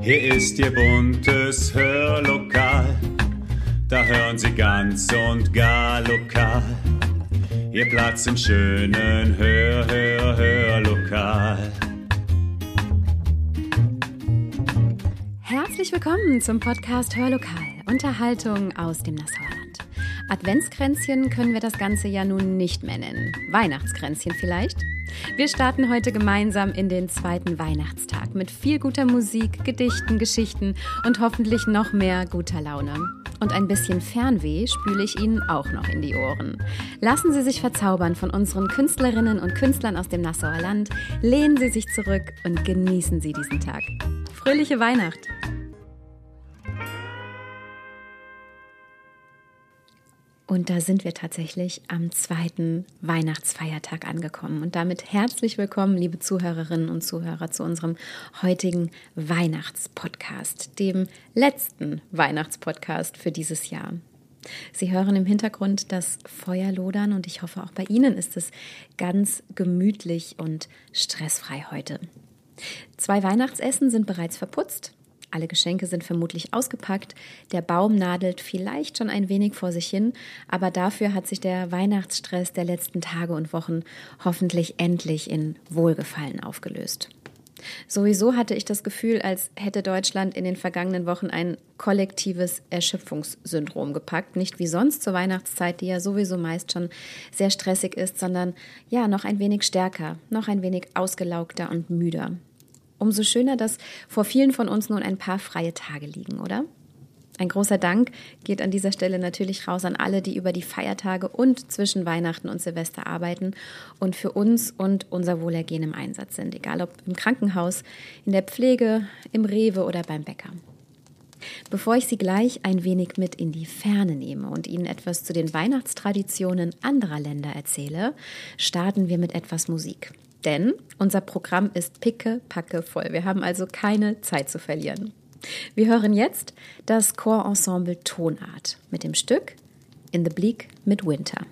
Hier ist Ihr buntes Hörlokal, da hören Sie ganz und gar lokal. Ihr Platz im schönen Hör, Hör, Hörlokal. Herzlich willkommen zum Podcast Hörlokal, Unterhaltung aus dem Nassauer Land. Adventskränzchen können wir das Ganze ja nun nicht mehr nennen. Weihnachtskränzchen vielleicht? Wir starten heute gemeinsam in den zweiten Weihnachtstag mit viel guter Musik, Gedichten, Geschichten und hoffentlich noch mehr guter Laune. Und ein bisschen Fernweh spüle ich Ihnen auch noch in die Ohren. Lassen Sie sich verzaubern von unseren Künstlerinnen und Künstlern aus dem Nassauer Land, lehnen Sie sich zurück und genießen Sie diesen Tag. Fröhliche Weihnacht! Und da sind wir tatsächlich am zweiten Weihnachtsfeiertag angekommen. Und damit herzlich willkommen, liebe Zuhörerinnen und Zuhörer, zu unserem heutigen Weihnachtspodcast, dem letzten Weihnachtspodcast für dieses Jahr. Sie hören im Hintergrund das Feuer lodern und ich hoffe, auch bei Ihnen ist es ganz gemütlich und stressfrei heute. Zwei Weihnachtsessen sind bereits verputzt. Alle Geschenke sind vermutlich ausgepackt. Der Baum nadelt vielleicht schon ein wenig vor sich hin, aber dafür hat sich der Weihnachtsstress der letzten Tage und Wochen hoffentlich endlich in Wohlgefallen aufgelöst. Sowieso hatte ich das Gefühl, als hätte Deutschland in den vergangenen Wochen ein kollektives Erschöpfungssyndrom gepackt. Nicht wie sonst zur Weihnachtszeit, die ja sowieso meist schon sehr stressig ist, sondern ja, noch ein wenig stärker, noch ein wenig ausgelaugter und müder. Umso schöner, dass vor vielen von uns nun ein paar freie Tage liegen, oder? Ein großer Dank geht an dieser Stelle natürlich raus an alle, die über die Feiertage und zwischen Weihnachten und Silvester arbeiten und für uns und unser Wohlergehen im Einsatz sind, egal ob im Krankenhaus, in der Pflege, im Rewe oder beim Bäcker. Bevor ich Sie gleich ein wenig mit in die Ferne nehme und Ihnen etwas zu den Weihnachtstraditionen anderer Länder erzähle, starten wir mit etwas Musik. Denn unser Programm ist picke, packe voll. Wir haben also keine Zeit zu verlieren. Wir hören jetzt das Chorensemble Tonart mit dem Stück In the Bleak Midwinter.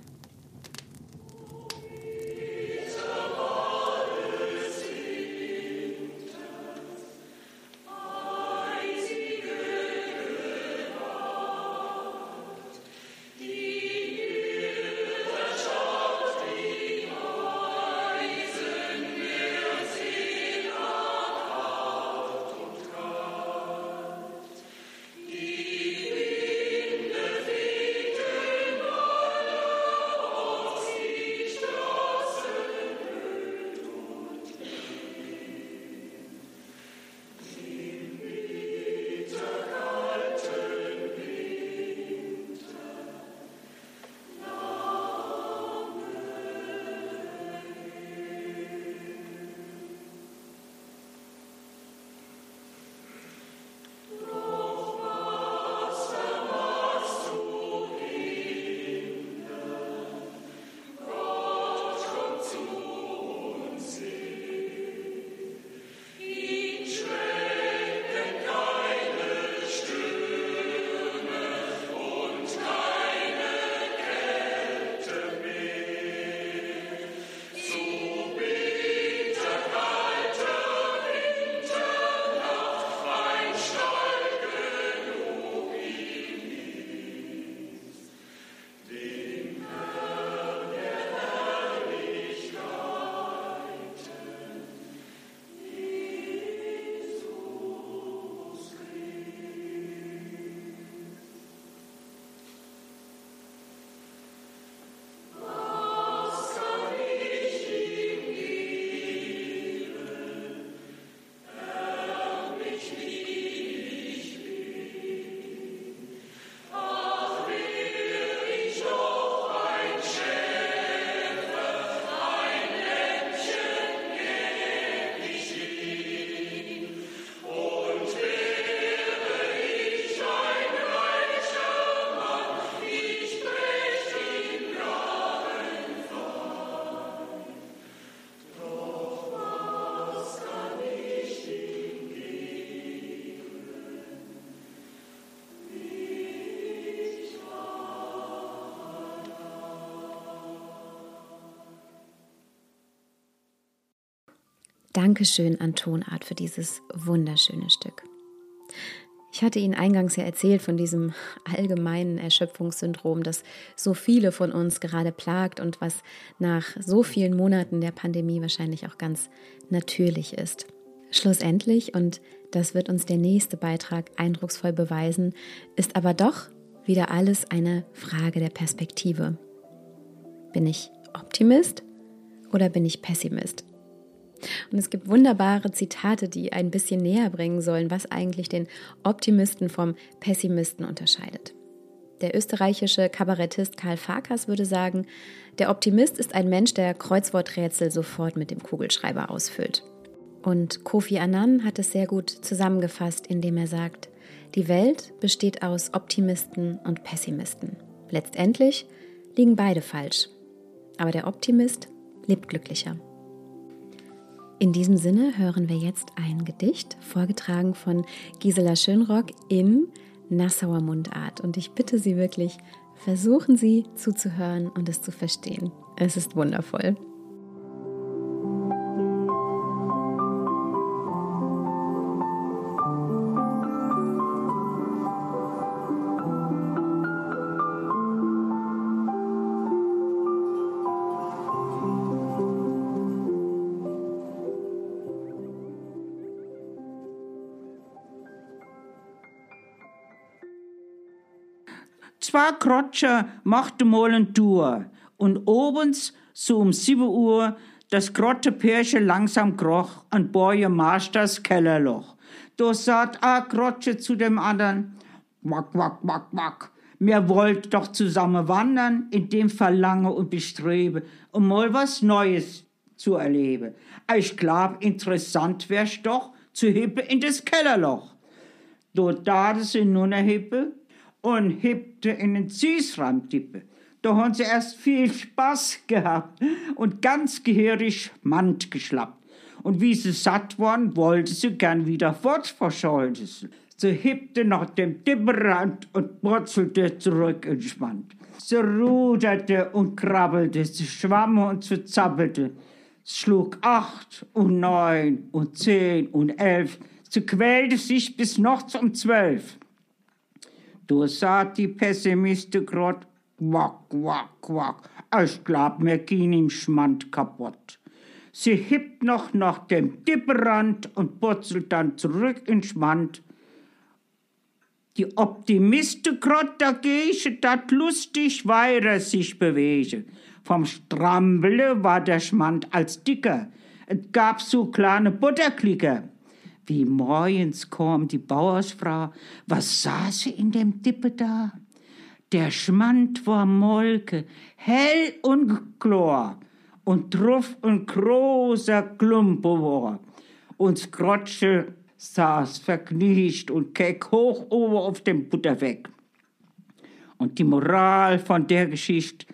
Dankeschön an Tonart für dieses wunderschöne Stück. Ich hatte Ihnen eingangs ja erzählt von diesem allgemeinen Erschöpfungssyndrom, das so viele von uns gerade plagt und was nach so vielen Monaten der Pandemie wahrscheinlich auch ganz natürlich ist. Schlussendlich, und das wird uns der nächste Beitrag eindrucksvoll beweisen, ist aber doch wieder alles eine Frage der Perspektive. Bin ich Optimist oder bin ich Pessimist? Und es gibt wunderbare Zitate, die ein bisschen näher bringen sollen, was eigentlich den Optimisten vom Pessimisten unterscheidet. Der österreichische Kabarettist Karl Farkas würde sagen, der Optimist ist ein Mensch, der Kreuzworträtsel sofort mit dem Kugelschreiber ausfüllt. Und Kofi Annan hat es sehr gut zusammengefasst, indem er sagt, die Welt besteht aus Optimisten und Pessimisten. Letztendlich liegen beide falsch. Aber der Optimist lebt glücklicher. In diesem Sinne hören wir jetzt ein Gedicht, vorgetragen von Gisela Schönrock in Nassauer Mundart. Und ich bitte Sie wirklich, versuchen Sie zuzuhören und es zu verstehen. Es ist wundervoll. Zwei Krotscher machte mal ein Tour und obens, so um sieben Uhr, das Grottepärche langsam kroch an Boje Masters Kellerloch. Da sagt a Krotsche zu dem anderen, wack, wack, wack, wack. Mir wollt doch zusammen wandern, in dem Verlange und Bestrebe, um mal was Neues zu erleben. Ich glaub, interessant wär's doch, zu hippe in das Kellerloch. Dort da sie nun ne hippe, und hippte in den Süßraumtippe. Da haben sie erst viel Spaß gehabt und ganz gehörig Mand geschlappt. Und wie sie satt waren, wollte sie gern wieder fort verschollte sie. Hippte nach dem Tipperand und brutzelte zurück Schwand. Sie ruderte und krabbelte, sie schwamm und sie zappelte. Sie schlug acht und neun und zehn und elf. Sie quälte sich bis noch um zwölf. Du sagt die Pessimiste grad, quack, quack, quack. Ich glaub, mir gehen im Schmand kaputt. Sie hippt noch nach dem Dipperand und putzelt dann zurück in Schmand. Die Optimiste grad dagegen, dat lustig weiter sich bewege. Vom Strambele war der Schmand als dicker. Es gab so kleine Butterklicker. Wie morgens kam die Bauersfrau, was sah sie in dem Dippe da? Der Schmand war Molke, hell und chlor, und druff und großer Klumpe war. Und Grotsche saß verkniescht und keck hoch oben auf dem Butterweg. Und die Moral von der Geschichte,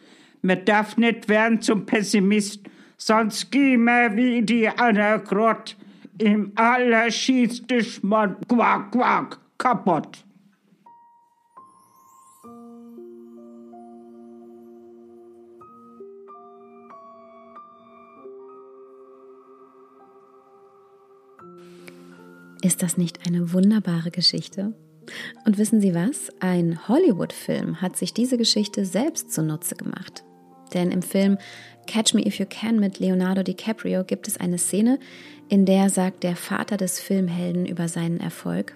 man darf nicht werden zum Pessimist, sonst geh mir wie die Anna Grott, im allerschießte Schmott, quack, quack, kaputt. Ist das nicht eine wunderbare Geschichte? Und wissen Sie was? Ein Hollywood-Film hat sich diese Geschichte selbst zunutze gemacht. Denn im Film Catch Me If You Can mit Leonardo DiCaprio gibt es eine Szene, in der sagt der Vater des Filmhelden über seinen Erfolg.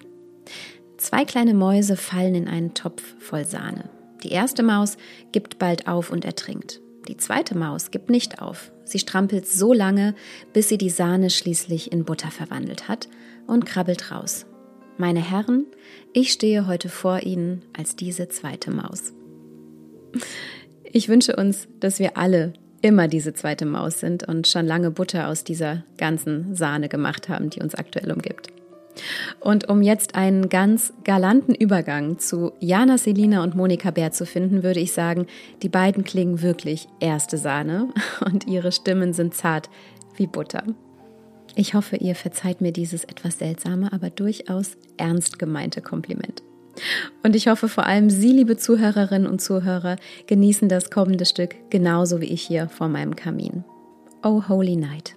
Zwei kleine Mäuse fallen in einen Topf voll Sahne. Die erste Maus gibt bald auf und ertrinkt. Die zweite Maus gibt nicht auf. Sie strampelt so lange, bis sie die Sahne schließlich in Butter verwandelt hat und krabbelt raus. Meine Herren, ich stehe heute vor Ihnen als diese zweite Maus. Ich wünsche uns, dass wir alle immer diese zweite Maus sind und schon lange Butter aus dieser ganzen Sahne gemacht haben, die uns aktuell umgibt. Und um jetzt einen ganz galanten Übergang zu Jana Selina und Monika Bär zu finden, würde ich sagen, die beiden klingen wirklich erste Sahne und ihre Stimmen sind zart wie Butter. Ich hoffe, ihr verzeiht mir dieses etwas seltsame, aber durchaus ernst gemeinte Kompliment. Und ich hoffe vor allem Sie, liebe Zuhörerinnen und Zuhörer, genießen das kommende Stück genauso wie ich hier vor meinem Kamin. Oh Holy Night.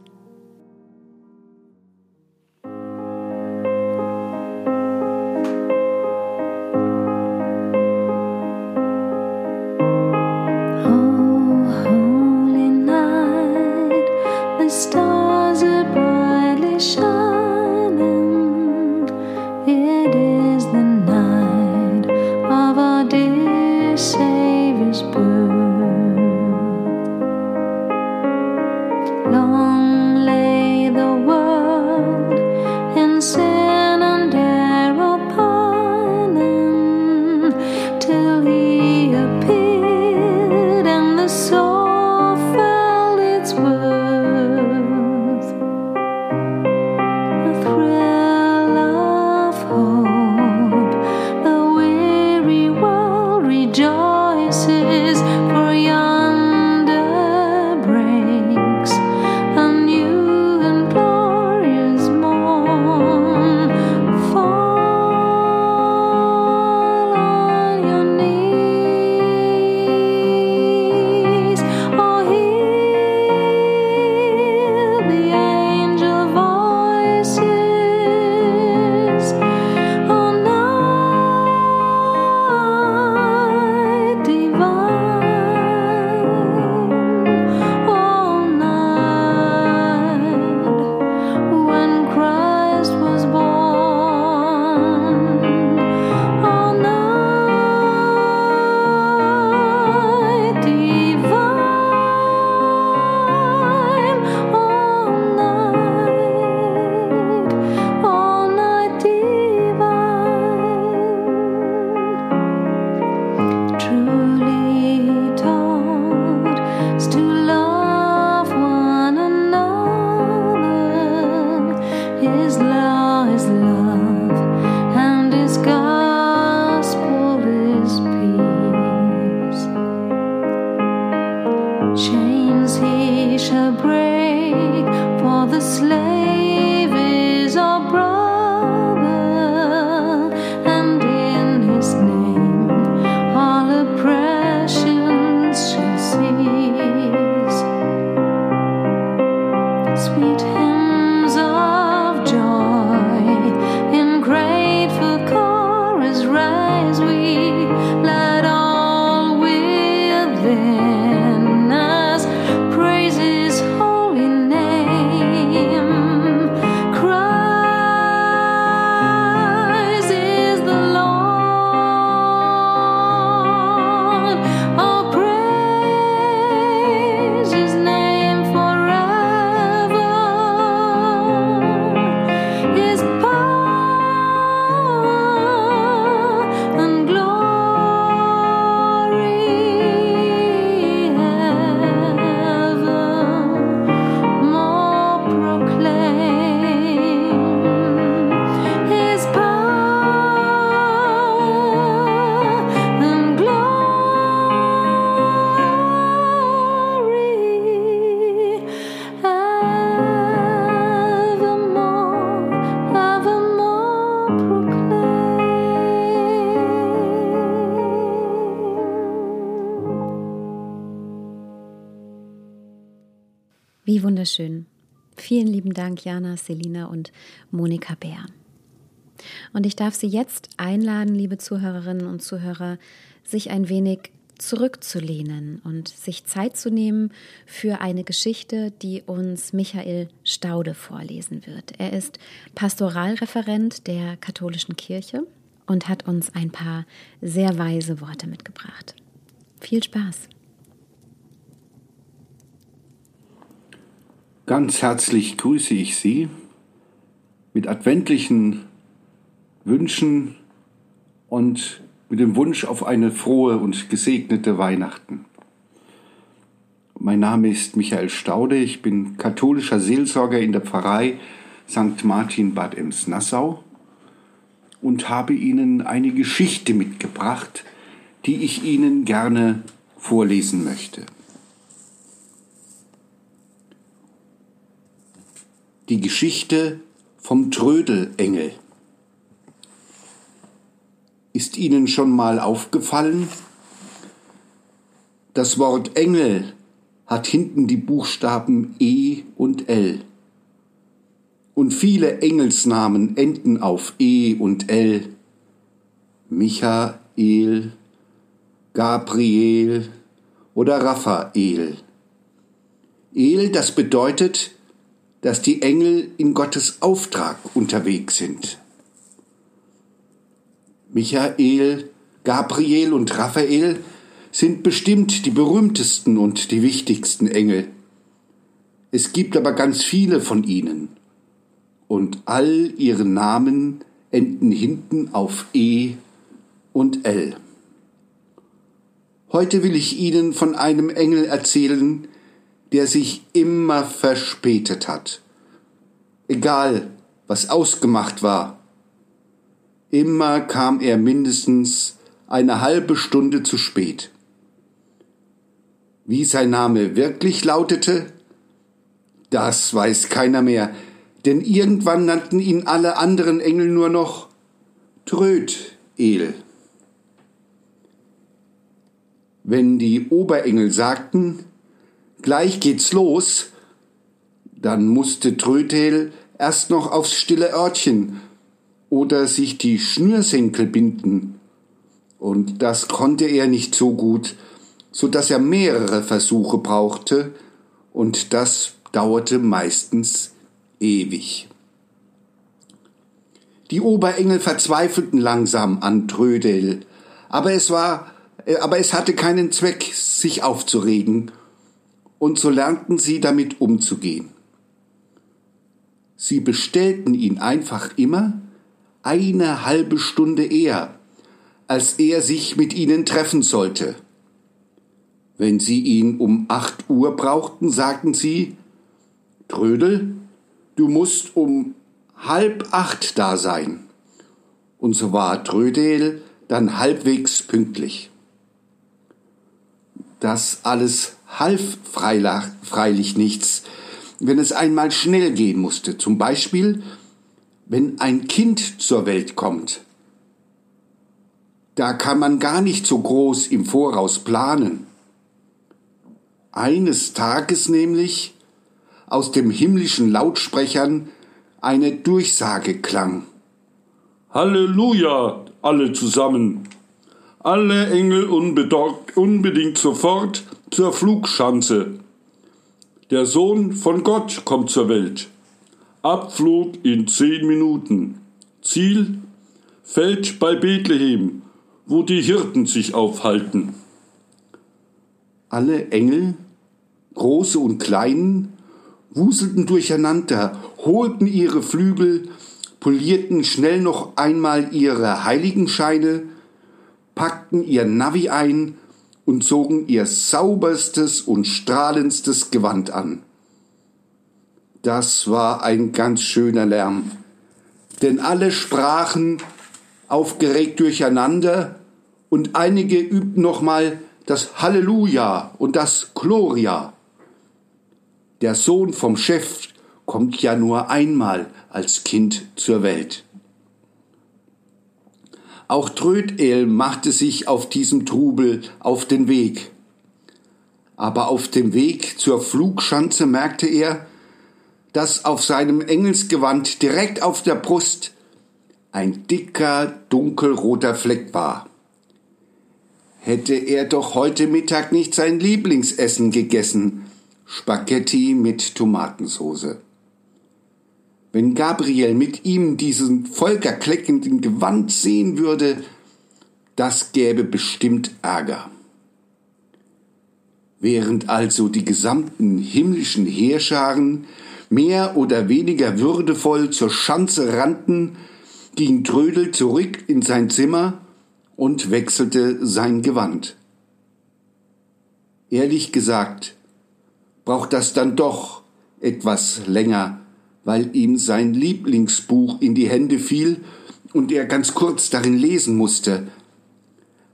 Jana, Selina und Monika Bär. Und ich darf Sie jetzt einladen, liebe Zuhörerinnen und Zuhörer, sich ein wenig zurückzulehnen und sich Zeit zu nehmen für eine Geschichte, die uns Michael Staude vorlesen wird. Er ist Pastoralreferent der katholischen Kirche und hat uns ein paar sehr weise Worte mitgebracht. Viel Spaß! Ganz herzlich grüße ich Sie mit adventlichen Wünschen und mit dem Wunsch auf eine frohe und gesegnete Weihnachten. Mein Name ist Michael Staude, ich bin katholischer Seelsorger in der Pfarrei St. Martin Bad Ems-Nassau und habe Ihnen eine Geschichte mitgebracht, die ich Ihnen gerne vorlesen möchte. Die Geschichte vom Trödelengel. Ist Ihnen schon mal aufgefallen? Das Wort Engel hat hinten die Buchstaben E und L. Und viele Engelsnamen enden auf E und L. Michael, Gabriel oder Raphael. El, das bedeutet, dass die Engel in Gottes Auftrag unterwegs sind. Michael, Gabriel und Raphael sind bestimmt die berühmtesten und die wichtigsten Engel. Es gibt aber ganz viele von ihnen. Und all ihre Namen enden hinten auf E und L. Heute will ich Ihnen von einem Engel erzählen, der sich immer verspätet hat. Egal, was ausgemacht war. Immer kam er mindestens eine halbe Stunde zu spät. Wie sein Name wirklich lautete, das weiß keiner mehr, denn irgendwann nannten ihn alle anderen Engel nur noch Trödel. Wenn die Oberengel sagten, gleich geht's los, dann musste Trödel erst noch aufs stille Örtchen oder sich die Schnürsenkel binden. Und das konnte er nicht so gut, so dass er mehrere Versuche brauchte, und das dauerte meistens ewig. Die Oberengel verzweifelten langsam an Trödel, aber es war, aber es hatte keinen Zweck, sich aufzuregen, und so lernten sie damit umzugehen. Sie bestellten ihn einfach immer eine halbe Stunde eher, als er sich mit ihnen treffen sollte. Wenn sie ihn um acht Uhr brauchten, sagten sie, Trödel, du musst um halb acht da sein. Und so war Trödel dann halbwegs pünktlich. Das alles half freilich nichts, wenn es einmal schnell gehen musste. Zum Beispiel, wenn ein Kind zur Welt kommt. Da kann man gar nicht so groß im Voraus planen. Eines Tages nämlich aus dem himmlischen Lautsprechern eine Durchsage klang. Halleluja, alle zusammen. Alle Engel unbedingt sofort zur Flugschanze. Der Sohn von Gott kommt zur Welt. Abflug in zehn Minuten. Ziel Feld bei Bethlehem, wo die Hirten sich aufhalten. Alle Engel, große und kleinen, wuselten durcheinander, holten ihre Flügel, polierten schnell noch einmal ihre Heiligenscheine, packten ihr Navi ein und zogen ihr sauberstes und strahlendstes Gewand an. Das war ein ganz schöner Lärm, denn alle sprachen aufgeregt durcheinander und einige übten nochmal das Halleluja und das Gloria. Der Sohn vom Chef kommt ja nur einmal als Kind zur Welt. Auch Trödel machte sich auf diesem Trubel auf den Weg. Aber auf dem Weg zur Flugschanze merkte er, dass auf seinem Engelsgewand direkt auf der Brust ein dicker, dunkelroter Fleck war. Hätte er doch heute Mittag nicht sein Lieblingsessen gegessen, Spaghetti mit Tomatensoße. Wenn Gabriel mit ihm diesen volkerkleckenden Gewand sehen würde, das gäbe bestimmt Ärger. Während also die gesamten himmlischen Heerscharen mehr oder weniger würdevoll zur Schanze rannten, ging Trödel zurück in sein Zimmer und wechselte sein Gewand. Ehrlich gesagt, braucht das dann doch etwas länger, weil ihm sein Lieblingsbuch in die Hände fiel und er ganz kurz darin lesen musste.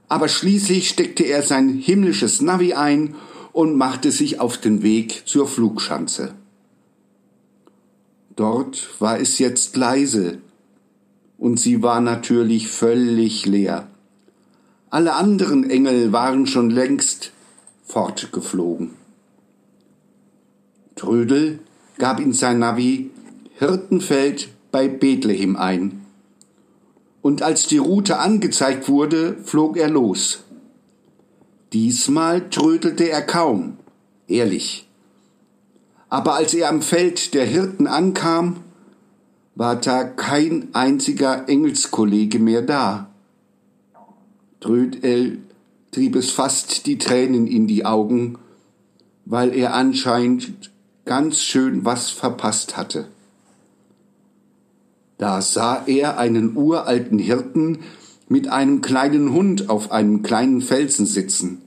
Aber schließlich steckte er sein himmlisches Navi ein und machte sich auf den Weg zur Flugschanze. Dort war es jetzt leise, und sie war natürlich völlig leer. Alle anderen Engel waren schon längst fortgeflogen. Trödel gab in sein Navi Hirtenfeld bei Bethlehem ein. Und als die Route angezeigt wurde, flog er los. Diesmal trödelte er kaum, ehrlich. Aber als er am Feld der Hirten ankam, war da kein einziger Engelskollege mehr da. Trödel trieb es fast die Tränen in die Augen, weil er anscheinend ganz schön was verpasst hatte. Da sah er einen uralten Hirten mit einem kleinen Hund auf einem kleinen Felsen sitzen.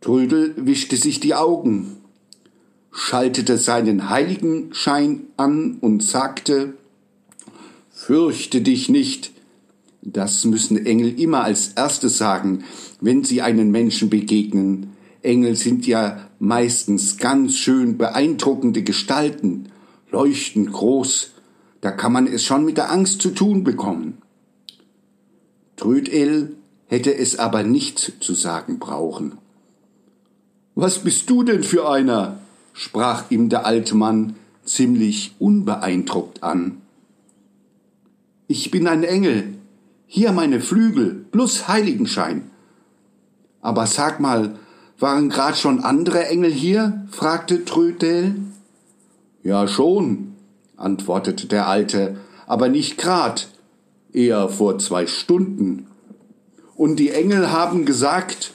Trödel wischte sich die Augen, schaltete seinen Heiligenschein an und sagte, Fürchte dich nicht, das müssen Engel immer als erstes sagen, wenn sie einen Menschen begegnen. Engel sind ja meistens ganz schön beeindruckende Gestalten, leuchtend groß, da kann man es schon mit der Angst zu tun bekommen. Trödel hätte es aber nicht zu sagen brauchen. Was bist du denn für einer? sprach ihm der alte Mann ziemlich unbeeindruckt an. Ich bin ein Engel, hier meine Flügel plus Heiligenschein. Aber sag mal, waren grad schon andere Engel hier? fragte Trödel. Ja schon, antwortete der Alte, aber nicht grad, eher vor zwei Stunden. Und die Engel haben gesagt,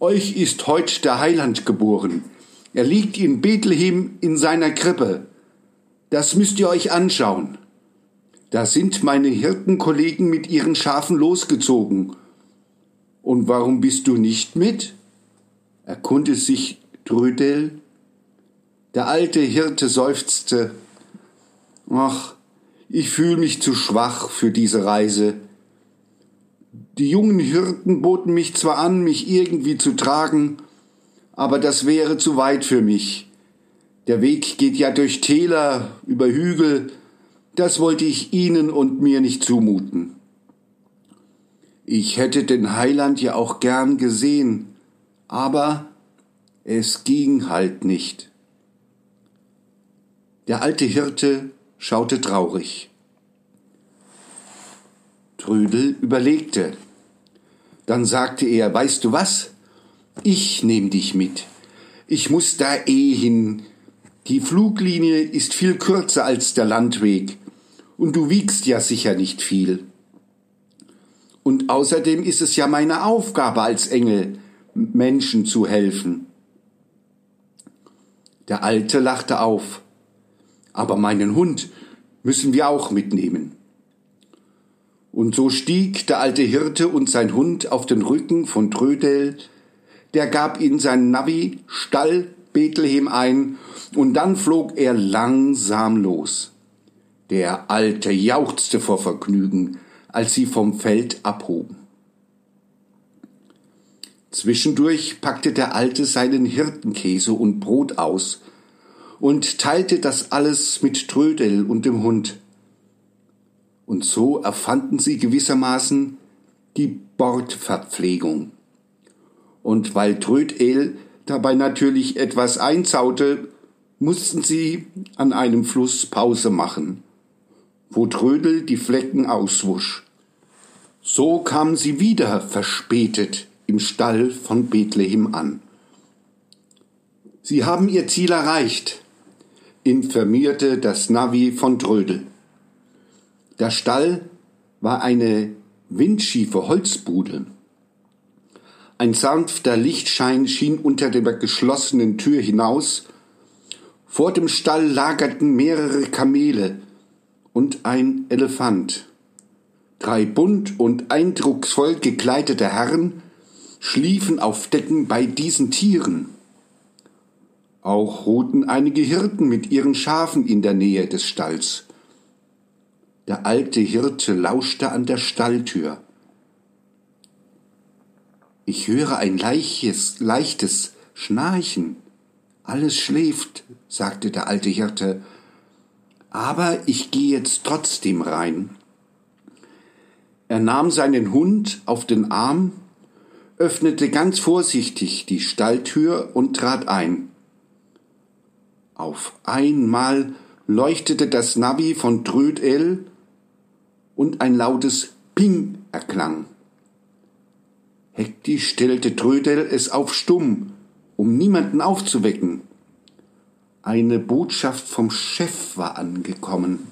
euch ist heut der Heiland geboren. Er liegt in Bethlehem in seiner Krippe. Das müsst ihr euch anschauen. Da sind meine Hirtenkollegen mit ihren Schafen losgezogen. Und warum bist du nicht mit? erkundigte sich Trödel. Der alte Hirte seufzte. Ach, ich fühle mich zu schwach für diese Reise. Die jungen Hirten boten mich zwar an, mich irgendwie zu tragen, aber das wäre zu weit für mich. Der Weg geht ja durch Täler, über Hügel, das wollte ich Ihnen und mir nicht zumuten. Ich hätte den Heiland ja auch gern gesehen, aber es ging halt nicht. Der alte Hirte schaute traurig. Trödel überlegte. Dann sagte er, weißt du was? Ich nehm dich mit. Ich muss da eh hin. Die Fluglinie ist viel kürzer als der Landweg. Und du wiegst ja sicher nicht viel. Und außerdem ist es ja meine Aufgabe als Engel, Menschen zu helfen. Der Alte lachte auf. Aber meinen Hund müssen wir auch mitnehmen. Und so stieg der alte Hirte und sein Hund auf den Rücken von Trödel, der gab ihn seinen Navi, Stall Bethlehem ein, und dann flog er langsam los. Der Alte jauchzte vor Vergnügen, als sie vom Feld abhoben. Zwischendurch packte der Alte seinen Hirtenkäse und Brot aus und teilte das alles mit Trödel und dem Hund. Und so erfanden sie gewissermaßen die Bordverpflegung. Und weil Trödel dabei natürlich etwas einzaute, mussten sie an einem Fluss Pause machen, wo Trödel die Flecken auswusch. So kamen sie wieder verspätet im Stall von Bethlehem an. Sie haben ihr Ziel erreicht, informierte das Navi von Trödel. Der Stall war eine windschiefe Holzbude. Ein sanfter Lichtschein schien unter der geschlossenen Tür hinaus. Vor dem Stall lagerten mehrere Kamele und ein Elefant. Drei bunt und eindrucksvoll gekleidete Herren schliefen auf Decken bei diesen Tieren. Auch ruhten einige Hirten mit ihren Schafen in der Nähe des Stalls. Der alte Hirte lauschte an der Stalltür. Ich höre ein leichtes, leichtes Schnarchen. Alles schläft, sagte der alte Hirte. Aber ich gehe jetzt trotzdem rein. Er nahm seinen Hund auf den Arm, öffnete ganz vorsichtig die Stalltür und trat ein. Auf einmal leuchtete das Navi von Trödel und ein lautes Ping erklang. Hektisch stellte Trödel es auf stumm, um niemanden aufzuwecken. Eine Botschaft vom Chef war angekommen.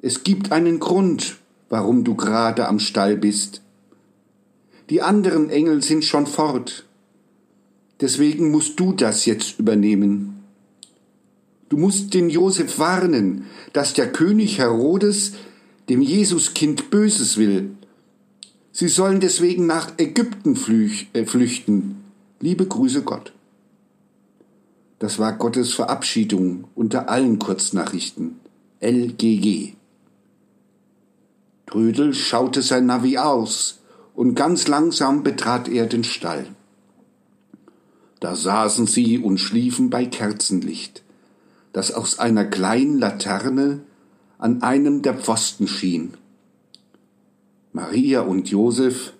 Es gibt einen Grund, warum du gerade am Stall bist. Die anderen Engel sind schon fort. Deswegen musst du das jetzt übernehmen. Du musst den Josef warnen, dass der König Herodes dem Jesuskind Böses will. Sie sollen deswegen nach Ägypten äh, flüchten. Liebe Grüße Gott. Das war Gottes Verabschiedung unter allen Kurznachrichten. LGG. Trödel schaute sein Navi aus und ganz langsam betrat er den Stall. Da saßen sie und schliefen bei Kerzenlicht, das aus einer kleinen Laterne an einem der Pfosten schien. Maria und Josef,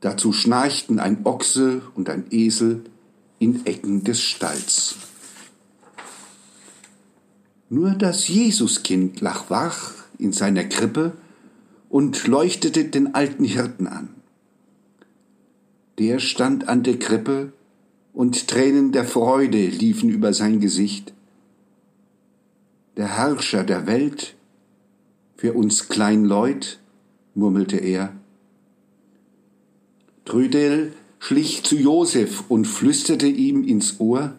dazu schnarchten ein Ochse und ein Esel in Ecken des Stalls. Nur das Jesuskind lag wach in seiner Krippe und leuchtete den alten Hirten an. Der stand an der Krippe und Tränen der Freude liefen über sein Gesicht. Der Herrscher der Welt, für uns Kleinleut, murmelte er. Trödel schlich zu Josef und flüsterte ihm ins Ohr,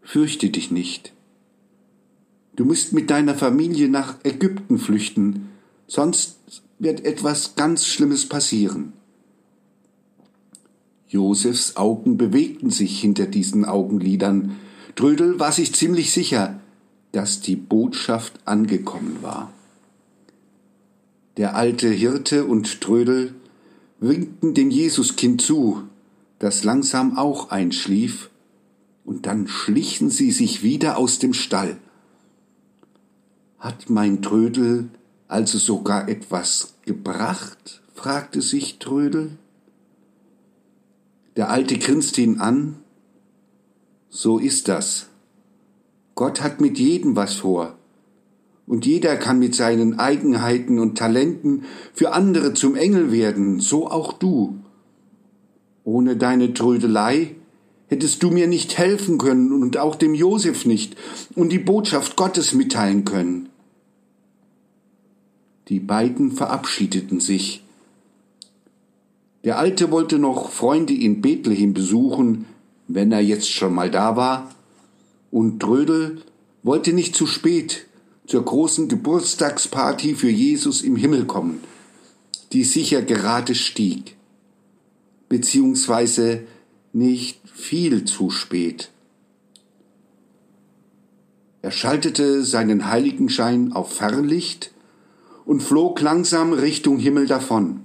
Fürchte dich nicht. Du musst mit deiner Familie nach Ägypten flüchten, sonst wird etwas ganz Schlimmes passieren. Josefs Augen bewegten sich hinter diesen Augenlidern. Trödel war sich ziemlich sicher, dass die Botschaft angekommen war. Der alte Hirte und Trödel winkten dem Jesuskind zu, das langsam auch einschlief, und dann schlichen sie sich wieder aus dem Stall. Hat mein Trödel also sogar etwas gebracht? fragte sich Trödel. Der Alte grinste ihn an. So ist das. Gott hat mit jedem was vor. Und jeder kann mit seinen Eigenheiten und Talenten für andere zum Engel werden, so auch du. Ohne deine Trödelei hättest du mir nicht helfen können und auch dem Josef nicht und die Botschaft Gottes mitteilen können. Die beiden verabschiedeten sich. Der Alte wollte noch Freunde in Bethlehem besuchen, wenn er jetzt schon mal da war, und Trödel wollte nicht zu spät zur großen Geburtstagsparty für Jesus im Himmel kommen, die sicher gerade stieg, beziehungsweise nicht viel zu spät. Er schaltete seinen Heiligenschein auf Fernlicht und flog langsam Richtung Himmel davon.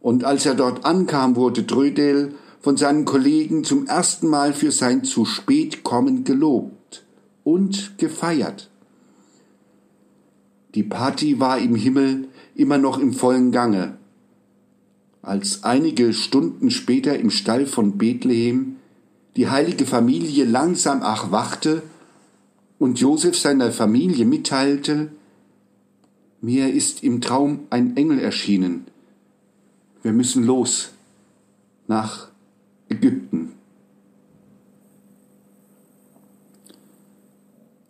Und als er dort ankam, wurde Trödel von seinen Kollegen zum ersten Mal für sein zu spät kommen gelobt und gefeiert. Die Party war im Himmel immer noch im vollen Gange. Als einige Stunden später im Stall von Bethlehem die heilige Familie langsam erwachte und Josef seiner Familie mitteilte, mir ist im Traum ein Engel erschienen. Wir müssen los nach Ägypten.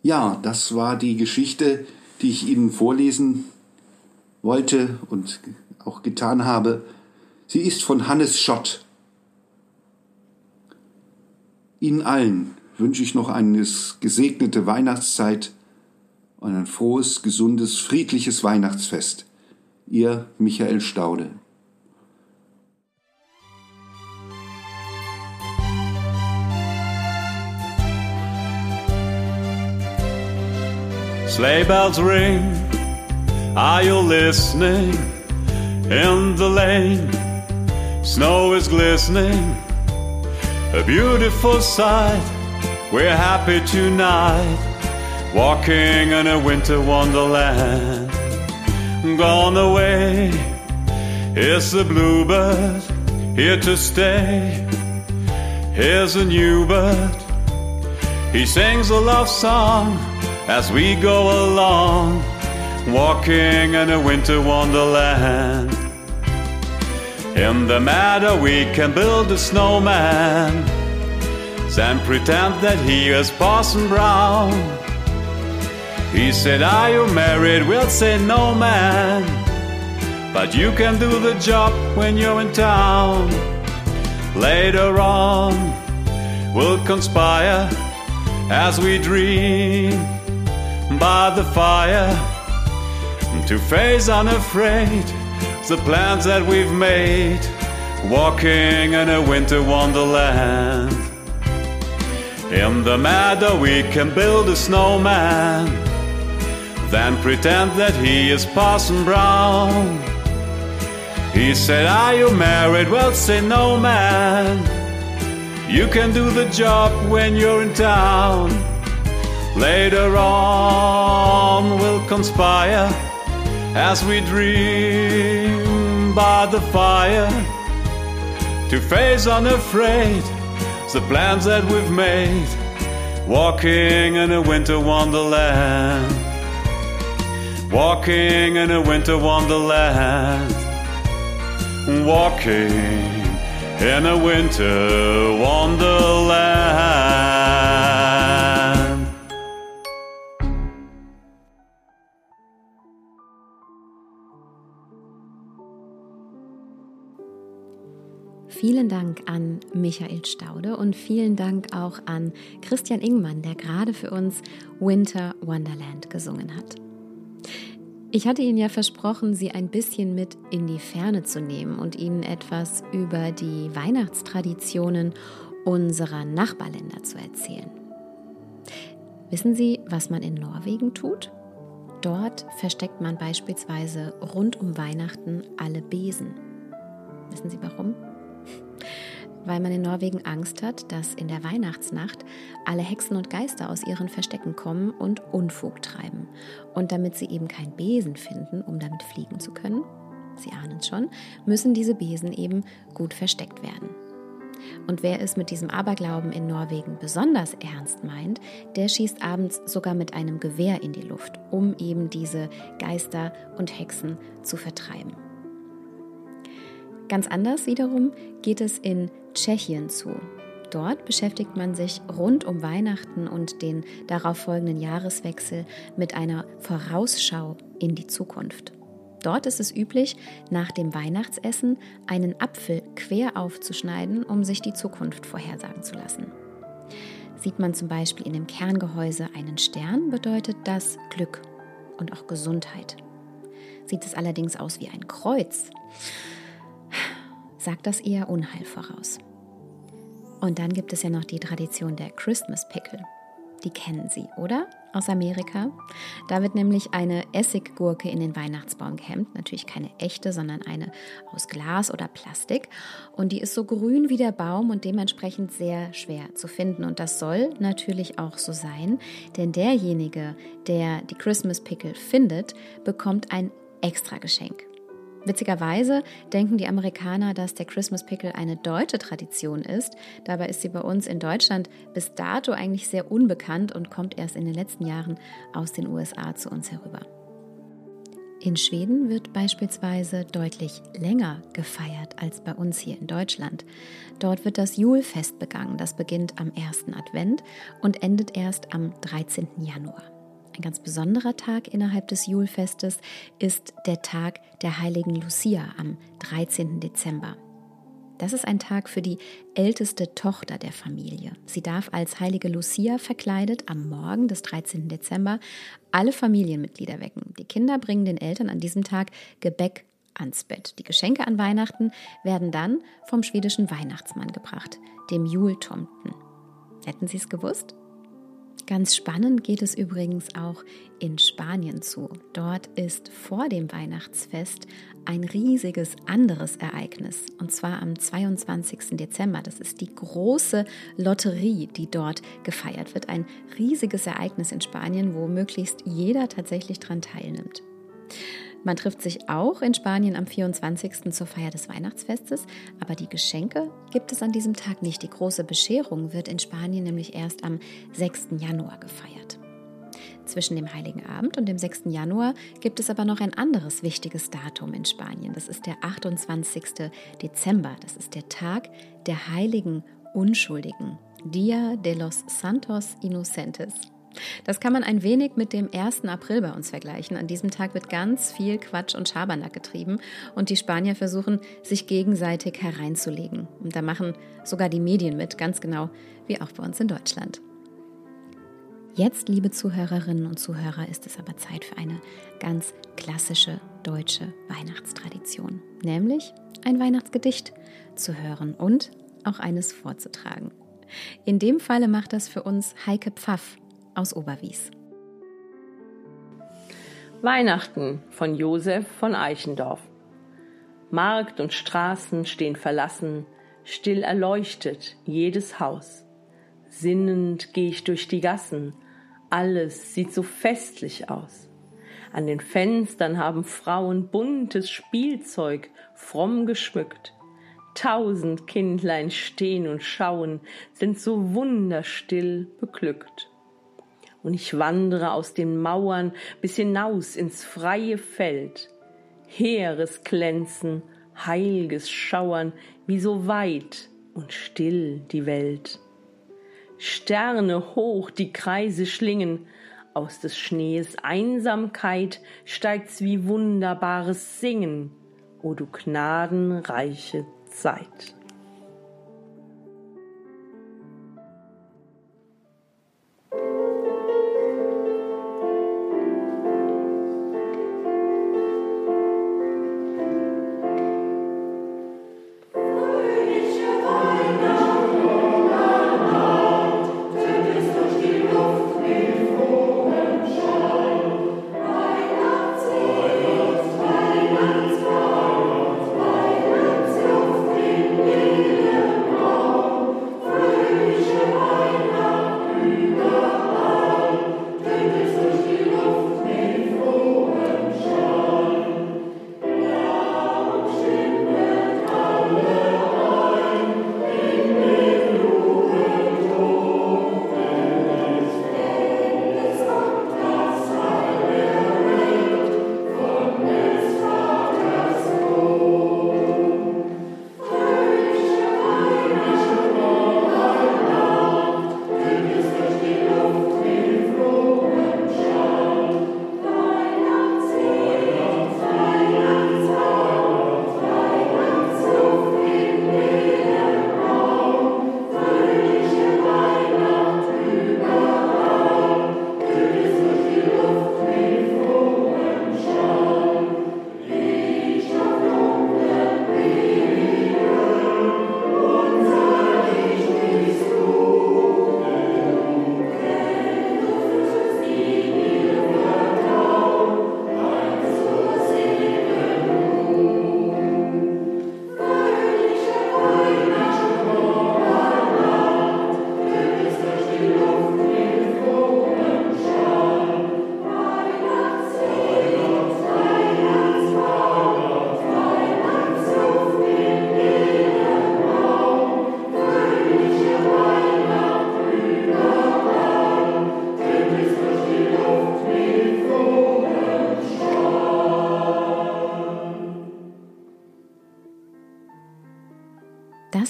Ja, das war die Geschichte, die ich Ihnen vorlesen wollte und auch getan habe. Sie ist von Hannes Schott. Ihnen allen wünsche ich noch eine gesegnete Weihnachtszeit und ein frohes, gesundes, friedliches Weihnachtsfest. Ihr Michael Staude. Sleigh bells ring, are you listening? In the lane, snow is glistening, a beautiful sight. We're happy tonight, walking in a winter wonderland. Gone away is the bluebird, here to stay. Here's a new bird, he sings a love song as we go along, walking in a winter wonderland. In the meadow, we can build a snowman, then pretend that he is Parson Brown. He said, Are you married? We'll say, No, man. But you can do the job when you're in town. Later on, we'll conspire as we dream by the fire to face unafraid the plans that we've made, walking in a winter wonderland. In the meadow, we can build a snowman, then pretend that he is Parson Brown. He said, Are you married? Well, say no, man. You can do the job when you're in town. Later on, we'll conspire as we dream by the fire to face unafraid the plans that we've made, walking in a winter wonderland. Walking in a winter wonderland. Walking in a winter wonderland. Vielen Dank an Michael Staude und vielen Dank auch an Christian Ingmann, der gerade für uns Winter Wonderland gesungen hat. Ich hatte Ihnen ja versprochen, Sie ein bisschen mit in die Ferne zu nehmen und Ihnen etwas über die Weihnachtstraditionen unserer Nachbarländer zu erzählen. Wissen Sie, was man in Norwegen tut? Dort versteckt man beispielsweise rund um Weihnachten alle Besen. Wissen Sie warum? Weil man in Norwegen Angst hat, dass in der Weihnachtsnacht alle Hexen und Geister aus ihren Verstecken kommen und Unfug treiben. Und damit sie eben keinen Besen finden, um damit fliegen zu können, Sie ahnen es schon, müssen diese Besen eben gut versteckt werden. Und wer es mit diesem Aberglauben in Norwegen besonders ernst meint, der schießt abends sogar mit einem Gewehr in die Luft, um eben diese Geister und Hexen zu vertreiben. Ganz anders wiederum geht es in Tschechien zu. Dort beschäftigt man sich rund um Weihnachten und den darauf folgenden Jahreswechsel mit einer Vorausschau in die Zukunft. Dort ist es üblich, nach dem Weihnachtsessen einen Apfel quer aufzuschneiden, um sich die Zukunft vorhersagen zu lassen. Sieht man zum Beispiel in dem Kerngehäuse einen Stern, bedeutet das Glück und auch Gesundheit. Sieht es allerdings aus wie ein Kreuz, sagt das eher Unheil voraus. Und dann gibt es ja noch die Tradition der Christmas Pickle. Die kennen Sie, oder? Aus Amerika. Da wird nämlich eine Essiggurke in den Weihnachtsbaum gehemmt. Natürlich keine echte, sondern eine aus Glas oder Plastik. Und die ist so grün wie der Baum und dementsprechend sehr schwer zu finden. Und das soll natürlich auch so sein, denn derjenige, der die Christmas Pickle findet, bekommt ein extra Geschenk. Witzigerweise denken die Amerikaner, dass der Christmas Pickle eine deutsche Tradition ist. Dabei ist sie bei uns in Deutschland bis dato eigentlich sehr unbekannt und kommt erst in den letzten Jahren aus den USA zu uns herüber. In Schweden wird beispielsweise deutlich länger gefeiert als bei uns hier in Deutschland. Dort wird das Julfest begangen. Das beginnt am ersten Advent und endet erst am 13. Januar. Ein ganz besonderer Tag innerhalb des Julfestes ist der Tag der heiligen Lucia am 13. Dezember. Das ist ein Tag für die älteste Tochter der Familie. Sie darf als heilige Lucia verkleidet am Morgen des 13. Dezember alle Familienmitglieder wecken. Die Kinder bringen den Eltern an diesem Tag Gebäck ans Bett. Die Geschenke an Weihnachten werden dann vom schwedischen Weihnachtsmann gebracht, dem Jultomten. Hätten Sie es gewusst? Ganz spannend geht es übrigens auch in Spanien zu. Dort ist vor dem Weihnachtsfest ein riesiges anderes Ereignis. Und zwar am 22. Dezember. Das ist die große Lotterie, die dort gefeiert wird. Ein riesiges Ereignis in Spanien, wo möglichst jeder tatsächlich daran teilnimmt. Man trifft sich auch in Spanien am 24. zur Feier des Weihnachtsfestes, aber die Geschenke gibt es an diesem Tag nicht. Die große Bescherung wird in Spanien nämlich erst am 6. Januar gefeiert. Zwischen dem Heiligen Abend und dem 6. Januar gibt es aber noch ein anderes wichtiges Datum in Spanien. Das ist der 28. Dezember. Das ist der Tag der heiligen Unschuldigen. Dia de los Santos Inocentes. Das kann man ein wenig mit dem 1. April bei uns vergleichen. An diesem Tag wird ganz viel Quatsch und Schabernack getrieben und die Spanier versuchen, sich gegenseitig hereinzulegen. Und da machen sogar die Medien mit, ganz genau wie auch bei uns in Deutschland. Jetzt, liebe Zuhörerinnen und Zuhörer, ist es aber Zeit für eine ganz klassische deutsche Weihnachtstradition, nämlich ein Weihnachtsgedicht zu hören und auch eines vorzutragen. In dem Falle macht das für uns Heike Pfaff aus Oberwies. Weihnachten von Josef von Eichendorff. Markt und Straßen stehen verlassen, still erleuchtet jedes Haus. Sinnend geh ich durch die Gassen, alles sieht so festlich aus. An den Fenstern haben Frauen buntes Spielzeug fromm geschmückt. Tausend Kindlein stehen und schauen, sind so wunderstill beglückt und ich wandere aus den Mauern bis hinaus ins freie Feld. Heeres Glänzen, heilges Schauern, wie so weit und still die Welt. Sterne hoch die Kreise schlingen, aus des Schnees Einsamkeit steigt's wie wunderbares Singen, o du gnadenreiche Zeit.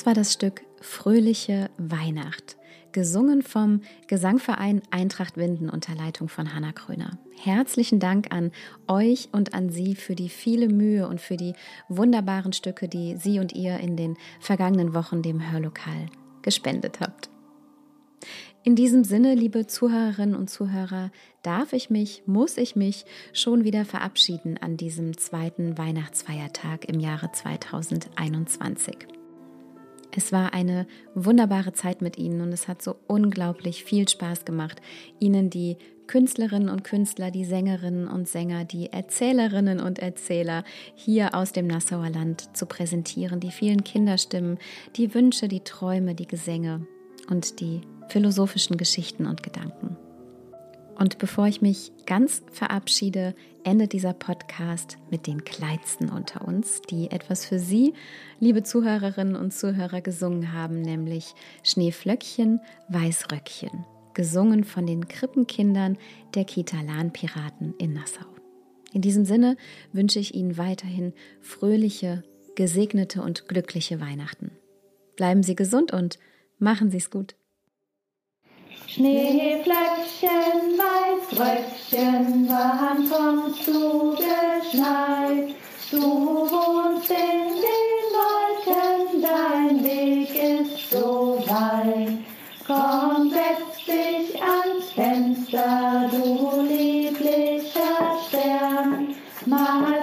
War das Stück Fröhliche Weihnacht, gesungen vom Gesangverein Eintracht Winden unter Leitung von Hanna Kröner. Herzlichen Dank an euch und an Sie für die viele Mühe und für die wunderbaren Stücke, die Sie und ihr in den vergangenen Wochen dem Hörlokal gespendet habt. In diesem Sinne, liebe Zuhörerinnen und Zuhörer, darf ich mich, muss ich mich schon wieder verabschieden an diesem zweiten Weihnachtsfeiertag im Jahre 2021. Es war eine wunderbare Zeit mit Ihnen und es hat so unglaublich viel Spaß gemacht, Ihnen die Künstlerinnen und Künstler, die Sängerinnen und Sänger, die Erzählerinnen und Erzähler hier aus dem Nassauer Land zu präsentieren, die vielen Kinderstimmen, die Wünsche, die Träume, die Gesänge und die philosophischen Geschichten und Gedanken. Und bevor ich mich ganz verabschiede, endet dieser Podcast mit den Kleinsten unter uns, die etwas für Sie, liebe Zuhörerinnen und Zuhörer, gesungen haben, nämlich Schneeflöckchen, Weißröckchen, gesungen von den Krippenkindern der Kita Lahnpiraten in Nassau. In diesem Sinne wünsche ich Ihnen weiterhin fröhliche, gesegnete und glückliche Weihnachten. Bleiben Sie gesund und machen Sie es gut. Schneeflöckchen, Weißröckchen, wann kommst du geschneit? Du wohnst in den Wolken, dein Weg ist so weit. Komm, setz dich ans Fenster, du lieblicher Stern, mal